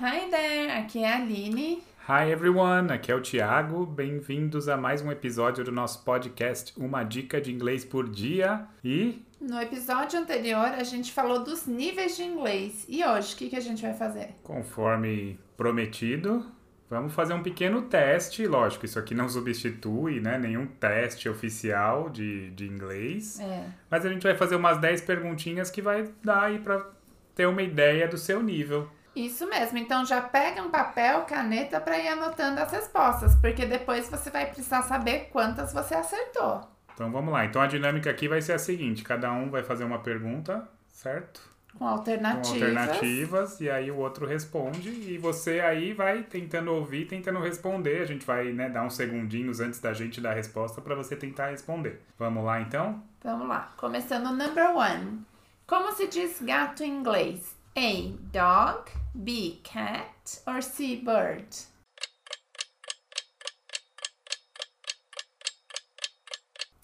Hi there, aqui é a Aline. Hi everyone, aqui é o Thiago. Bem-vindos a mais um episódio do nosso podcast Uma Dica de Inglês por Dia. E No episódio anterior a gente falou dos níveis de inglês. E hoje, o que, que a gente vai fazer? conforme prometido, vamos fazer um pequeno teste. Lógico, isso aqui não substitui né, nenhum teste oficial de, de inglês. É. Mas a gente vai fazer umas 10 perguntinhas que vai dar aí pra ter uma ideia do seu nível. Isso mesmo, então já pega um papel, caneta para ir anotando as respostas, porque depois você vai precisar saber quantas você acertou. Então vamos lá. Então a dinâmica aqui vai ser a seguinte: cada um vai fazer uma pergunta, certo? Com Com alternativas. alternativas, e aí o outro responde, e você aí vai tentando ouvir, tentando responder. A gente vai né, dar uns segundinhos antes da gente dar a resposta para você tentar responder. Vamos lá então? Vamos lá, começando number one. Como se diz gato em inglês? A. Dog. B. Cat. Or C. Bird.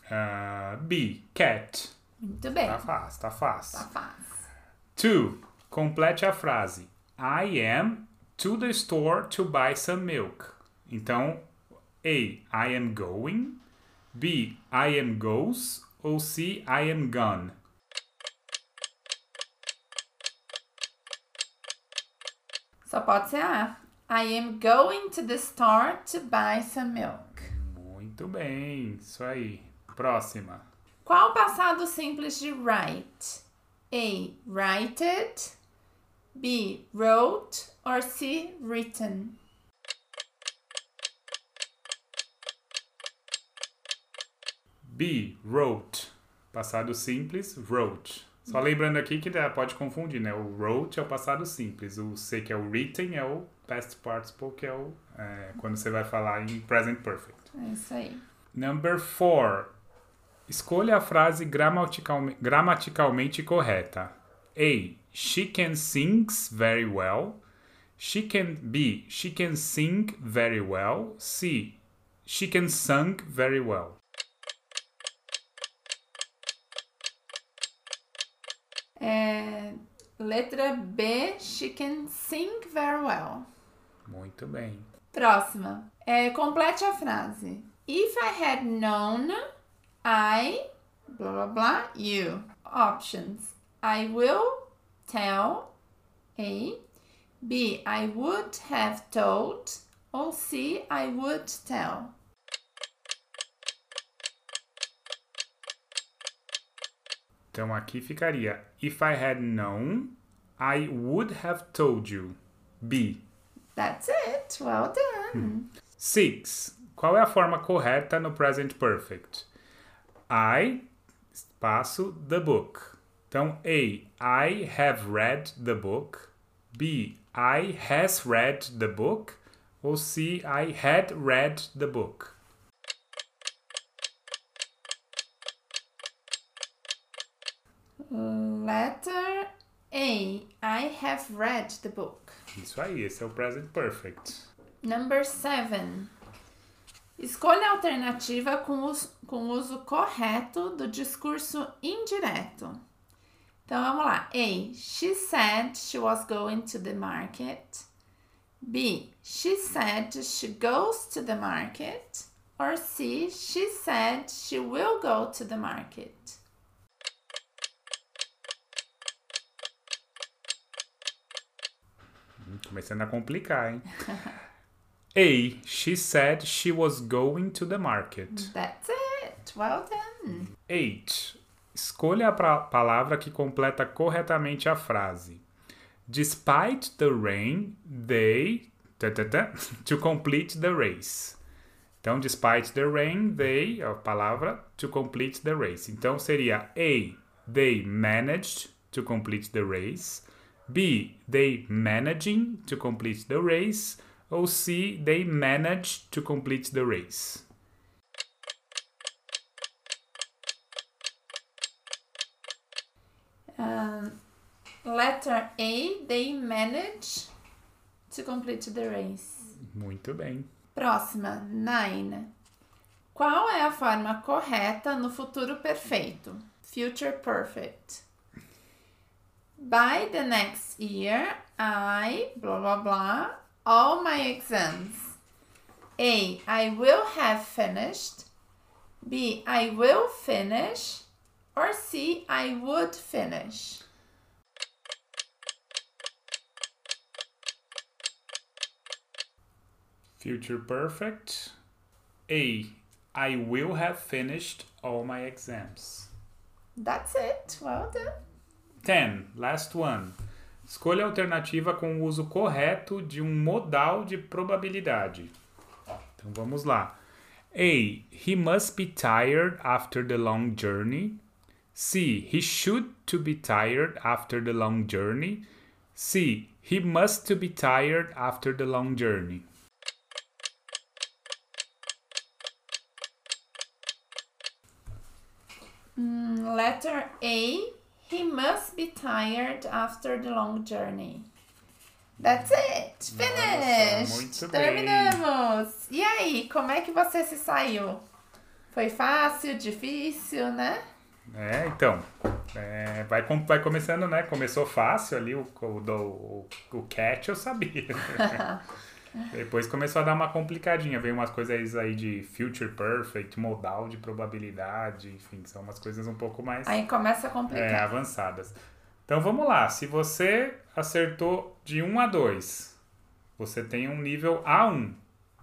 Ah, B. Cat. Muito bem. Tá fácil, tá fácil. Tá fácil. Two. Complete a frase. I am to the store to buy some milk. Então, A. I am going. B. I am goes. Ou C. I am gone. Só pode ser A. I am going to the store to buy some milk. Muito bem, isso aí. Próxima. Qual o passado simples de write? A. Writed. B. Wrote. Or C. Written. B. Wrote. Passado simples, wrote. Só lembrando aqui que pode confundir, né? O wrote é o passado simples. O C, que é o written, é o past participle, que é o é, quando você vai falar em present perfect. É isso aí. Number four. Escolha a frase gramaticalme- gramaticalmente correta. A. She can sings very well. She can B. She can sing very well. C. She can sing very well. É, letra B. She can sing very well. Muito bem. Próxima. É, complete a frase. If I had known, I. Blá blá blá. You. Options. I will tell. A. B. I would have told. Ou C. I would tell. Então aqui ficaria: If I had known, I would have told you. B. That's it. Well done. 6. Qual é a forma correta no present perfect? I, espaço, the book. Então, A. I have read the book. B. I has read the book. Ou C. I had read the book. Letter A. I have read the book. Isso aí, esse é o present perfect. Number seven. Escolha a alternativa com uso, com uso correto do discurso indireto. Então vamos lá. A. She said she was going to the market. B. She said she goes to the market. Or C. She said she will go to the market. Começando a complicar, hein? A. She said she was going to the market. That's it. Well done. 8. Escolha a palavra que completa corretamente a frase. Despite the rain, they. to complete the race. Então, despite the rain, they, a palavra, to complete the race. Então, seria A. They managed to complete the race. B. They managing to complete the race. Ou C. They managed to complete the race. Um, letter A, they manage to complete the race. Muito bem. Próxima, nine. Qual é a forma correta no futuro perfeito? Future perfect. By the next year, I blah blah blah all my exams. A. I will have finished. B. I will finish. Or C. I would finish. Future perfect. A. I will have finished all my exams. That's it. Well done. 10. Last one. Escolha a alternativa com o uso correto de um modal de probabilidade. Então vamos lá. A. He must be tired after the long journey. C. He should to be tired after the long journey. C. He must to be tired after the long journey. Mm, letter A. He must be tired after the long journey. That's it. Finished. muito bem. Terminamos. E aí, como é que você se saiu? Foi fácil, difícil, né? É, então. é, vai, vai começando, né? Começou fácil ali, o, o, o, o cat eu sabia. Depois começou a dar uma complicadinha. Veio umas coisas aí de future perfect, modal de probabilidade, enfim, são umas coisas um pouco mais Aí começa a é, complicar. avançadas. Então vamos lá. Se você acertou de 1 a 2, você tem um nível A1,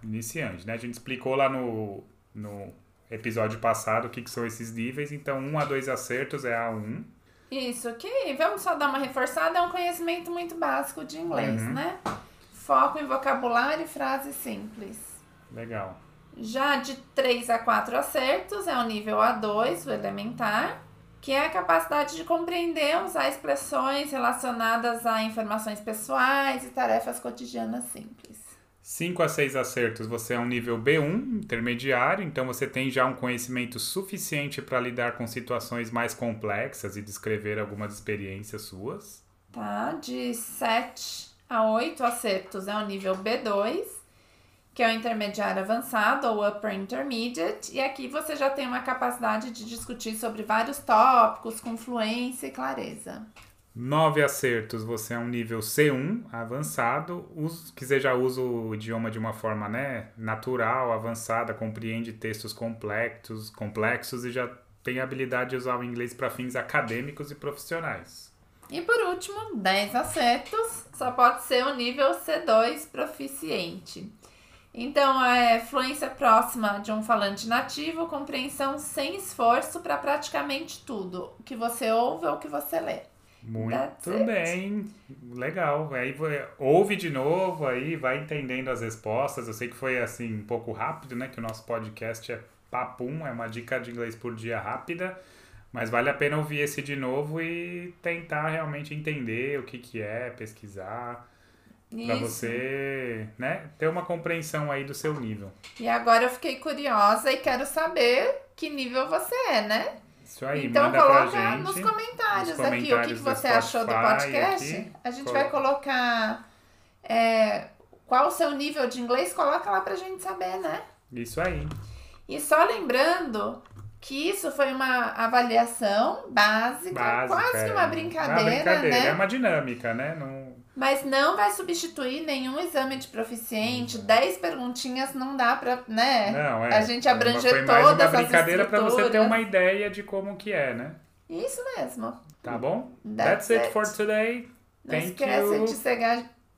iniciante, né? A gente explicou lá no, no episódio passado o que, que são esses níveis. Então, 1 a 2 acertos é A1. Isso aqui, vamos só dar uma reforçada, é um conhecimento muito básico de inglês, Uhum. né? Foco em vocabulário e frases simples. Legal. Já de 3 a 4 acertos é o nível A2, o elementar, que é a capacidade de compreender, usar expressões relacionadas a informações pessoais e tarefas cotidianas simples. 5 a 6 acertos, você é um nível B1, intermediário, então você tem já um conhecimento suficiente para lidar com situações mais complexas e descrever algumas experiências suas. Tá? De 7 a 8 acertos é o nível B2, que é o intermediário avançado ou upper intermediate, e aqui você já tem uma capacidade de discutir sobre vários tópicos com fluência e clareza. 9 acertos, você é um nível C1, avançado, que já usa o idioma de uma forma né, natural, avançada, compreende textos complexos, complexos e já tem a habilidade de usar o inglês para fins acadêmicos e profissionais. E por último, 10 acertos, só pode ser o nível C2 proficiente. Então, é fluência próxima de um falante nativo, compreensão sem esforço para praticamente tudo, o que você ouve ou o que você lê. Muito it. bem, legal. Aí vo- ouve de novo, aí vai entendendo as respostas. Eu sei que foi assim um pouco rápido, né? Que o nosso podcast é papum, é uma dica de inglês por dia rápida. Mas vale a pena ouvir esse de novo e tentar realmente entender o que, que é, pesquisar, para você né, ter uma compreensão aí do seu nível. E agora eu fiquei curiosa e quero saber que nível você é, né? Isso aí, então manda coloca gente. nos comentários nos aqui o que, que comentários você achou do Spotify podcast. aqui. A gente vai colocar é, qual o seu nível de inglês, coloca lá pra gente saber, né? Isso aí. E só lembrando que isso foi uma avaliação básica, Básica, quase que é. uma brincadeira, Uma brincadeira, né? é uma dinâmica, né? Não, Mas não vai substituir nenhum exame de proficiente. 10 perguntinhas não dá pra, né? Não, é. A gente abranger Foi mais todas uma brincadeira para você ter uma ideia de como que é, né? Isso mesmo. Tá bom? That's That's, it it. for today. Não Thank esquece you. de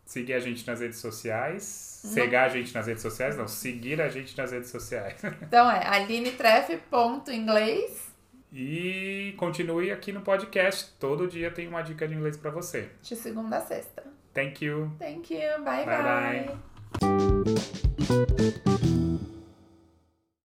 Seguir a gente nas redes sociais. Não. Seguir a gente nas redes sociais, não. Seguir a gente nas redes sociais. Então é alinetreff.inglês E continue aqui no podcast. Todo dia tem uma dica de inglês para você. de segunda a sexta. Thank you. Thank you. Bye Bye, bye.